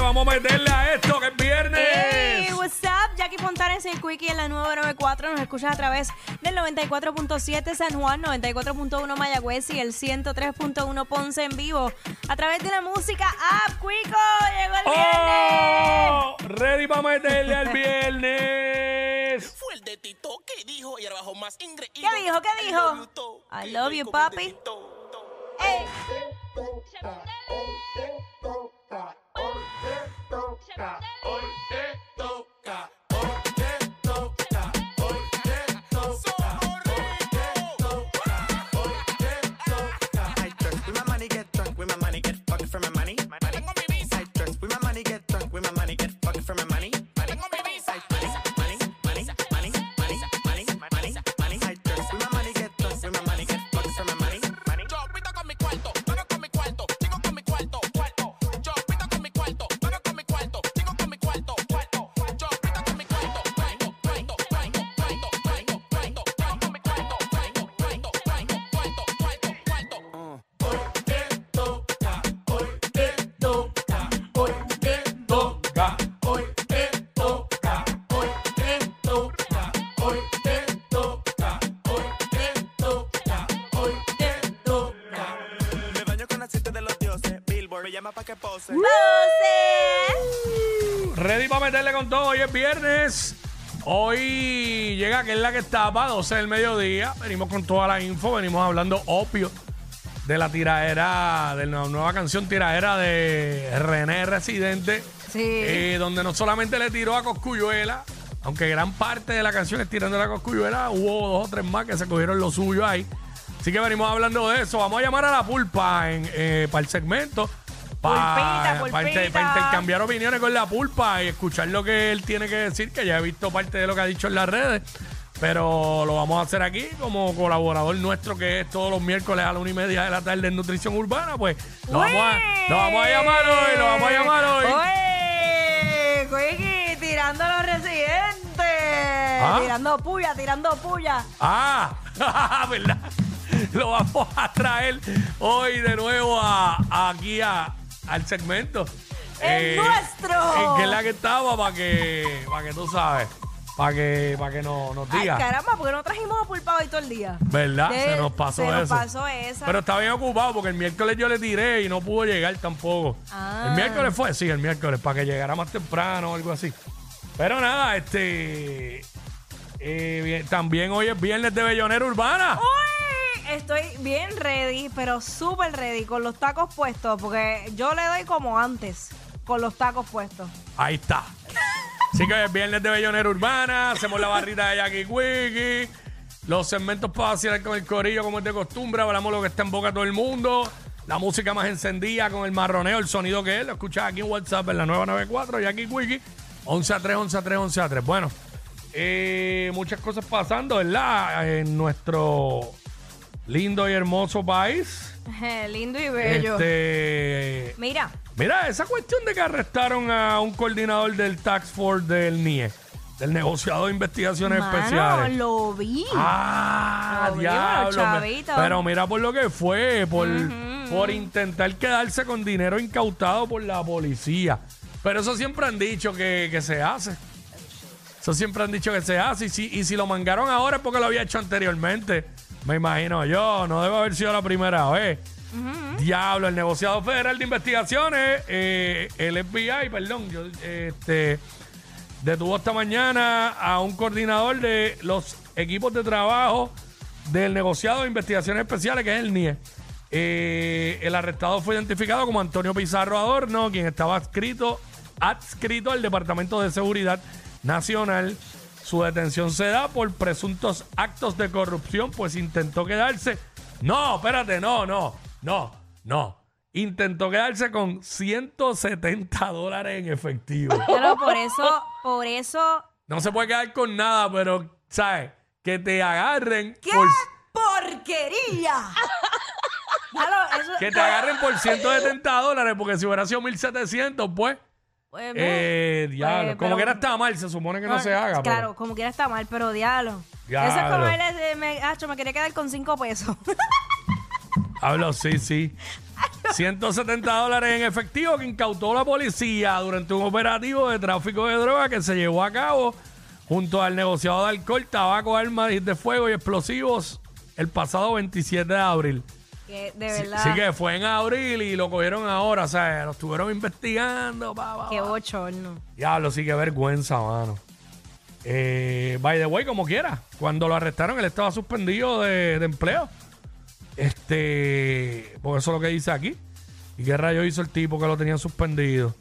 Vamos a meterle a esto que es viernes. Hey, what's up? Jackie Fontanes y el Quickie en la 994. Nos escuchas a través del 94.7 San Juan, 94.1 Mayagüez y el 103.1 Ponce en vivo. A través de la música App Quico. Llegó el viernes. ¡Oh! Ready para meterle al viernes. Fue el de Tito que dijo y ahora bajo más ingreído. ¿Qué dijo? ¿Qué dijo? I love you, papi. Ey. I llama pa' que pose. ¡Voces! Ready para meterle con todo. Hoy es viernes. Hoy llega que es la que estaba, 12 del mediodía. Venimos con toda la info. Venimos hablando opio de la tiraera, de la nueva canción tiraera de René Residente. Sí. eh, donde no solamente le tiró a Coscuyuela, aunque gran parte de la canción es tirando a Coscuyuela, hubo dos o tres más que se cogieron lo suyo ahí. Así que venimos hablando de eso. Vamos a llamar a la pulpa en, eh, para el segmento. Para, Pulpita, para inter- pulpita. para intercambiar opiniones con la pulpa y escuchar lo que él tiene que decir, que ya he visto parte de lo que ha dicho en las redes. Pero lo vamos a hacer aquí como colaborador nuestro que es todos los miércoles a la una y media de la tarde en Nutrición Urbana. Pues lo vamos, a, lo vamos a llamar hoy, lo vamos a llamar hoy. Oye, Quickie, tirando a los residentes. Ah. Tirando puya, tirando puya. Ah, ¿verdad? Lo vamos a traer hoy de nuevo a, aquí a- al segmento. ¡El nuestro! En es la que estaba para que, para que tú sabes, para que, para que no, nos Ay, diga. caramba, porque no trajimos a pulpa hoy todo el día. ¿Verdad? De- se nos pasó se eso. nos pasó esa. Pero está bien ocupado porque el miércoles yo le tiré y no pudo llegar tampoco. Ah. El miércoles fue, sí, el miércoles, para que llegara más temprano o algo así. Pero nada, este. eh, bien, también hoy es viernes de Bellonera Urbana. Uy, estoy bien ready, pero súper ready, con los tacos puestos, porque yo le doy como antes, con los tacos puestos. Ahí está. Así que es viernes de Bellonera Urbana. Hacemos la barrita de Jackie Quickie. Los segmentos para vacilar con el corillo, como es de costumbre. Hablamos lo que está en boca todo el mundo. La música más encendida con el marroneo, el sonido que es. Lo escuchas aquí en WhatsApp en la 994, Jackie Quickie. 11 a 3, 11 a 3, 11 a 3. Bueno, eh, muchas cosas pasando, ¿verdad? En nuestro lindo y hermoso país. Lindo y bello. Este, Mira, Mira, esa cuestión de que arrestaron a un coordinador del Tax Force del NIE, del negociado de investigaciones mano, especiales. lo vi. Ah, Lo vi, diablo. los me- chavitos. Pero mira por lo que fue, por, por intentar quedarse con dinero incautado por la policía. Pero eso siempre han dicho que, que se hace. Eso siempre han dicho que se hace. Y si, y si lo mangaron ahora es porque lo había hecho anteriormente. Me imagino yo. No debe haber sido la primera vez. Diablo, el negociado federal de investigaciones, eh, el FBI, perdón, yo, este, detuvo esta mañana a un coordinador de los equipos de trabajo del negociado de investigaciones especiales, que es el NIE. Eh, el arrestado fue identificado como Antonio Pizarro Adorno, quien estaba adscrito, adscrito al Departamento de Seguridad Nacional. Su detención se da por presuntos actos de corrupción, pues intentó quedarse. No, espérate, no, no, no, no. Intentó quedarse con 170 dólares en efectivo. Pero por eso, por eso. No se puede quedar con nada, pero, ¿sabes? Que te agarren ¡Qué por. porquería! Claro, eso- Que te agarren por 170 dólares, porque si hubiera sido 1700, pues. Pues, Eh, diablo. pues, como pero- que era está mal, se supone que no, se haga. Claro, pero- como quiera está mal, pero diablo. Diablo. Eso es como él, eh, me, acho, me quería quedar con cinco pesos. Hablo, sí, sí. 170 dólares en efectivo que incautó la policía durante un operativo de tráfico de droga que se llevó a cabo junto al negociado de alcohol, tabaco, armas de fuego y explosivos el pasado 27 de abril. Que de verdad. sí que fue en abril y lo cogieron ahora, o sea, lo estuvieron investigando. Pa, pa, Qué pa. bochorno. Diablo, sí que vergüenza, mano. Eh, by the way, como quiera, cuando lo arrestaron, él estaba suspendido de, de empleo. Este, porque eso es lo que dice aquí. ¿Y qué rayo hizo el tipo que lo tenían suspendido?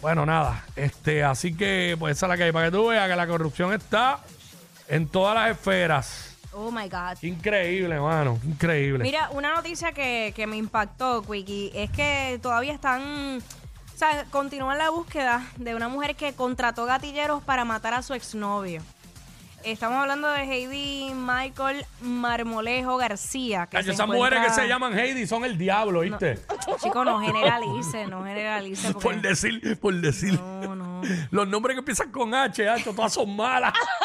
Bueno, nada. Este, así que, pues esa es la que hay. Para que tú veas que la corrupción está en todas las esferas. Oh my God. Increíble, mano. Increíble. Mira, una noticia que, que me impactó, Quickie, es que todavía están. O sea, continúan la búsqueda de una mujer que contrató gatilleros para matar a su exnovio. Estamos hablando de Heidi Michael Marmolejo García. Que se esas mujeres que se llaman Heidi son el diablo, ¿viste? Chico, no generalice, no generalice. Por Porque... decir, por decir. No, no. Los nombres que empiezan con H, H, todas son malas.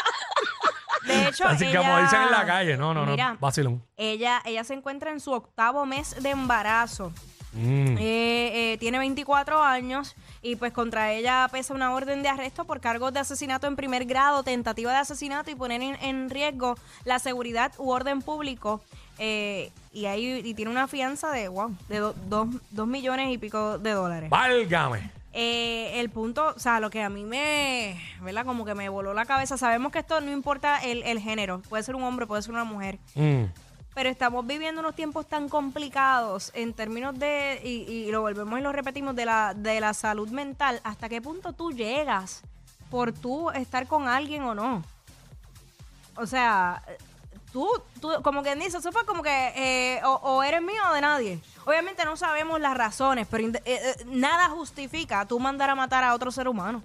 De hecho, Así que ella- como dicen en la calle, no, no, Mira, no. Vacilón. Ella, ella se encuentra en su octavo mes de embarazo. Mm. Eh, eh, tiene 24 años y pues contra ella pesa una orden de arresto por cargos de asesinato en primer grado, tentativa de asesinato y poner en, en riesgo la seguridad u orden público. Eh, y ahí y tiene una fianza de wow, de do- dos, dos millones y pico de dólares. Válgame. Eh, el punto, o sea, lo que a mí me, ¿verdad? Como que me voló la cabeza. Sabemos que esto no importa el, el género. Puede ser un hombre, puede ser una mujer. Mm. Pero estamos viviendo unos tiempos tan complicados en términos de, y, y lo volvemos y lo repetimos, de la, de la salud mental. ¿Hasta qué punto tú llegas por tú estar con alguien o no? O sea, tú, tú como quien dice, eso fue como que eh, o, o eres mío o de nadie. Obviamente no sabemos las razones, pero eh, eh, nada justifica tú mandar a matar a otro ser humano.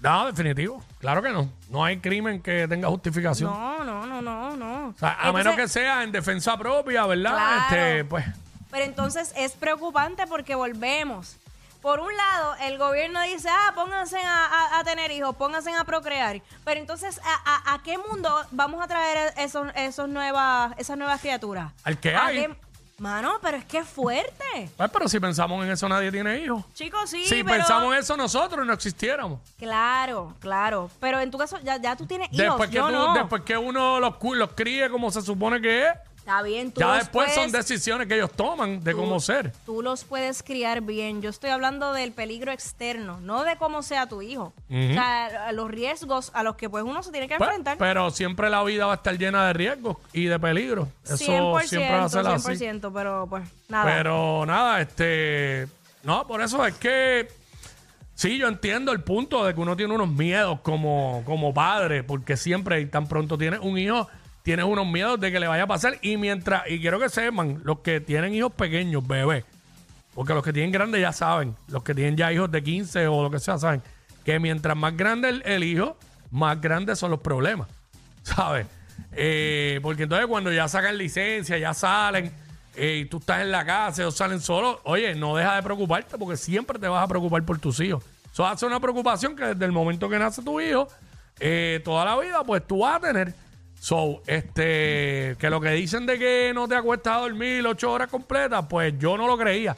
No, definitivo. Claro que no. No hay crimen que tenga justificación. No, no, no, no, no. O sea, a Entonces- menos que sea en defensa propia, ¿verdad? Claro. Este, pues. Pero entonces es preocupante porque volvemos. Por un lado, el gobierno dice, ah, pónganse a, a- a tener hijos, pónganse a procrear. Pero entonces, ¿a, qué mundo vamos a traer esos, esos nuevas, esas nuevas criaturas? Al que ¿A hay. qué- Mano, pero es que es fuerte. Pues, pero si pensamos en eso, nadie tiene hijos. Chicos, sí, si pero... pensamos en eso nosotros, no existiéramos. Claro, claro. Pero en tu caso, ya, ya tú tienes hijos, Después que, yo tú- no. después que uno los, los críe como se supone que es, Está bien, tú ya los después son decisiones que ellos toman de cómo ser. Tú los puedes criar bien. Yo estoy hablando del peligro externo, no de cómo sea tu hijo. O sea, a los riesgos a los que pues uno se tiene que Pues, enfrentar. pero siempre la vida va a estar llena de riesgos y de peligros. Eso 100%, siempre va a ser así. 100%, pero pues nada. Pero nada, este. No, por eso es que. Sí, yo entiendo el punto de que uno tiene unos miedos como, como padre, porque siempre y tan pronto tienes un hijo, tienes unos miedos de que le vaya a pasar. Y mientras, y quiero que sepan, los que tienen hijos pequeños, bebés, porque los que tienen grandes ya saben, los que tienen ya hijos de 15 o lo que sea, saben, que mientras más grande el, hijo, más grandes son los problemas, ¿sabes? Eh, porque entonces cuando ya sacan licencia, ya salen, eh, y tú estás en la casa, ellos salen solos, oye, no deja de preocuparte porque siempre te vas a preocupar por tus hijos. Eso hace una preocupación que desde el momento que nace tu hijo, eh, toda la vida, pues tú vas a tener. So, este, que lo que dicen de que no te acuestas a dormir ocho horas completas, pues yo no lo creía.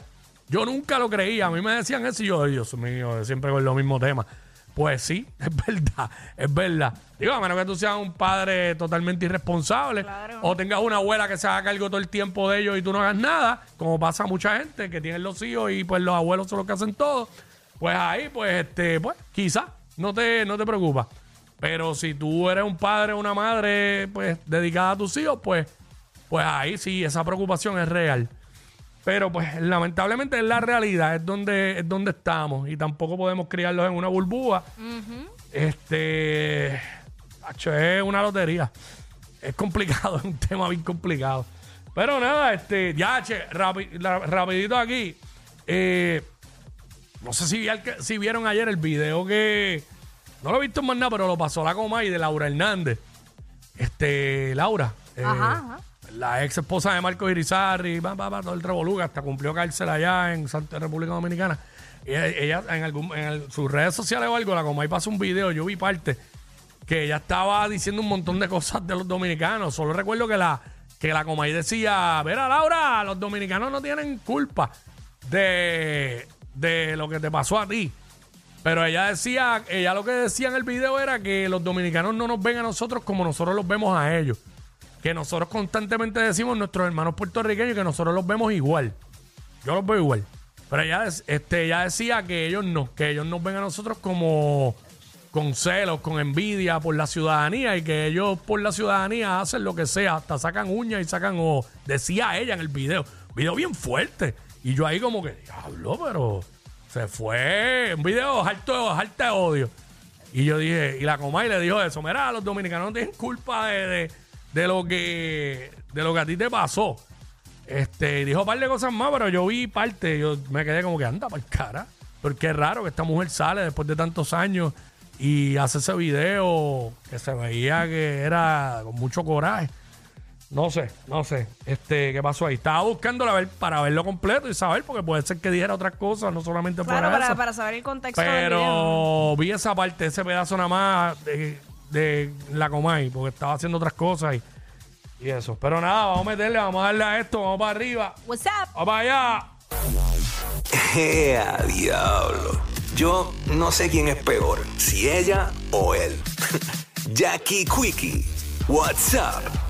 Yo nunca lo creía. A mí me decían eso y yo, "Ay, Dios mío, siempre con lo mismo tema. Pues sí, es verdad, es verdad. Digo, a menos que tú seas un padre totalmente irresponsable Claro. o tengas una abuela que se haga cargo todo el tiempo de ellos y tú no hagas nada, como pasa a mucha gente que tienen los hijos y pues los abuelos son los que hacen todo. Pues ahí, pues, este, pues, quizás, no te, no te preocupa. Pero si tú eres un padre o una madre, pues, dedicada a tus hijos, pues, pues ahí sí, esa preocupación es real. Pero pues lamentablemente es la realidad, es donde, es donde estamos. Y tampoco podemos criarlos en una burbuja. Este. acho, es una lotería. Es complicado, es un tema bien complicado. Pero nada, este, ya, che, rapi- la- rapidito aquí. Eh, no sé si vieron ayer el video que. No lo he visto más nada, pero lo pasó la coma y de Laura Hernández. Este, Laura. eh, Ajá, ajá. La ex esposa de Marcos Irizarry, va, va, va, todo el revolú, hasta cumplió cárcel allá en Santa República Dominicana. Y ella, ella en, algún, en el- sus redes sociales o algo, la Comay pasó un video, yo vi parte, que ella estaba diciendo un montón de cosas de los dominicanos. Solo recuerdo que la, que la Comay decía, mira Laura, los dominicanos no tienen culpa de, de lo que te pasó a ti. Pero ella decía, ella lo que decía en el video era que los dominicanos no nos ven a nosotros como nosotros los vemos a ellos. Que nosotros constantemente decimos nuestros hermanos puertorriqueños que nosotros los vemos igual. Yo los veo igual. Pero ella, este, ella decía que ellos no, que ellos nos ven a nosotros como con celos, con envidia por la ciudadanía y que ellos por la ciudadanía hacen lo que sea, hasta sacan uñas y sacan ojos. Decía ella en el video. Video bien fuerte. Y yo ahí como que, diablo, pero se fue. Un video harto de odio. Y yo dije, y la Comay le dijo eso, mira, los dominicanos no tienen culpa de, de, de lo que de lo que a ti te pasó. Este, dijo un par de cosas más, pero yo vi parte, yo me quedé como que anda para cara. Porque es raro que esta mujer sale después de tantos años y hace ese video que se veía que era con mucho coraje. No sé, no sé. Este, ¿qué pasó ahí? Estaba buscándolo a ver, para verlo completo y saber, porque puede ser que dijera otras cosas, no solamente Claro, para, eso. para saber el contexto del video. Pero vi esa parte, ese pedazo nada más de, de la Comay, porque estaba haciendo otras cosas y, y eso. Pero nada, vamos a meterle, vamos a darle a esto, vamos para arriba, What's up? vamos para allá. ¡Ea, diablo! Yo no sé quién es peor, si ella o él. Jackie Quickie, what's up?